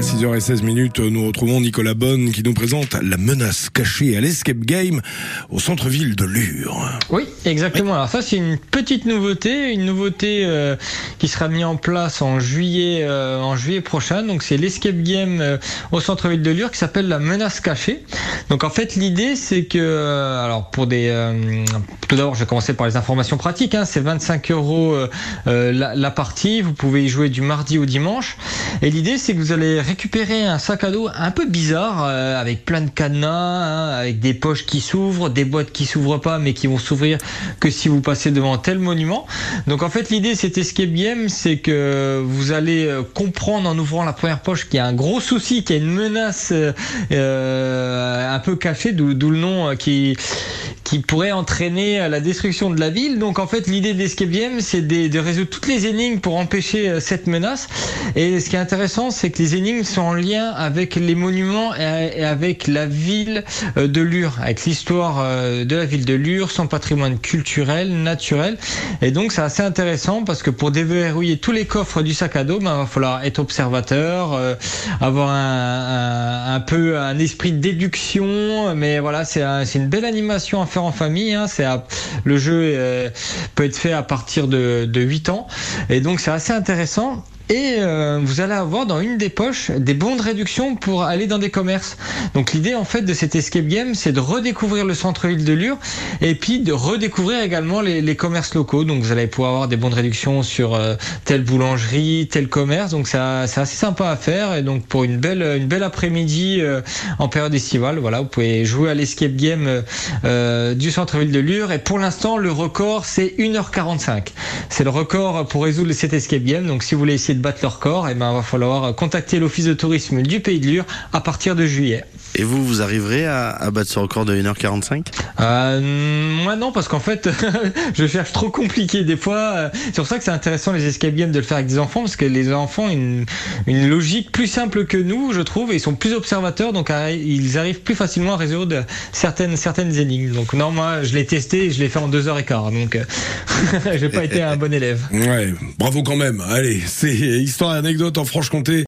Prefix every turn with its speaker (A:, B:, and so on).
A: 6h16 minutes, nous retrouvons Nicolas Bonne qui nous présente la menace cachée à l'escape game au centre-ville de Lure.
B: Oui, exactement. Alors ça, c'est une petite nouveauté, une nouveauté euh, qui sera mise en place en juillet, euh, en juillet prochain. Donc c'est l'escape game euh, au centre-ville de Lure qui s'appelle la menace cachée. Donc en fait, l'idée, c'est que, alors pour des, tout d'abord, je vais commencer par les informations pratiques. Hein, c'est 25 euros la, la partie. Vous pouvez y jouer du mardi au dimanche. Et l'idée, c'est que vous allez récupérer un sac à dos un peu bizarre, euh, avec plein de cadenas, hein, avec des poches qui s'ouvrent, des boîtes qui s'ouvrent pas, mais qui vont s'ouvrir que si vous passez devant tel monument. Donc en fait, l'idée, cet escape game, c'est que vous allez euh, comprendre en ouvrant la première poche qu'il y a un gros souci, qu'il y a une menace euh, un peu cachée, d'où le nom qui qui pourrait entraîner la destruction de la ville. Donc en fait, l'idée d'Escape Game, c'est de, résoudre toutes les énigmes pour empêcher euh, cette menace. Et ce qui est intéressant, c'est que les énigmes sont en lien avec les monuments et avec la ville euh, de Lure, avec l'histoire euh, de la ville de Lure, son patrimoine culturel, naturel. Et donc c'est assez intéressant parce que pour déverrouiller tous les coffres du sac à dos, ben, il va falloir être observateur, avoir un, un, peu un esprit de déduction. Mais voilà, c'est une belle animation à faire en famille. Hein, c'est le jeu euh, peut être fait à partir de, de 8 ans. Et donc c'est assez intéressant et euh, vous allez avoir dans une des poches des bons de réduction pour aller dans des commerces. Donc l'idée en fait de cet escape game, c'est de redécouvrir le centre-ville de Lure et puis de redécouvrir également les, commerces locaux. Donc vous allez pouvoir avoir des bons de réduction sur euh, telle boulangerie, tel commerce. Donc c'est assez sympa à faire et donc pour une belle une belle après-midi euh, en période estivale, voilà, vous pouvez jouer à l'escape game du centre-ville de Lure et pour l'instant le record c'est 1h45. C'est le record pour résoudre cet escape game. Donc si vous voulez essayer battre leur corps, et eh ben, va falloir contacter l'office de tourisme du Pays de Lure à partir de juillet.
C: Et vous, vous arriverez à, battre ce record de 1h45
B: euh, Moi non, parce qu'en fait, je cherche trop compliqué des fois. Euh, c'est pour ça que c'est intéressant les escape games de le faire avec des enfants, parce que les enfants ont une, une logique plus simple que nous, je trouve, et ils sont plus observateurs, donc ils arrivent plus facilement à résoudre certaines, certaines énigmes. Donc non, moi, je l'ai testé et je l'ai fait en 2h15, donc euh, j'ai pas été un bon élève.
A: Ouais, bravo quand même. Allez, c'est histoire et anecdote en Franche-Comté.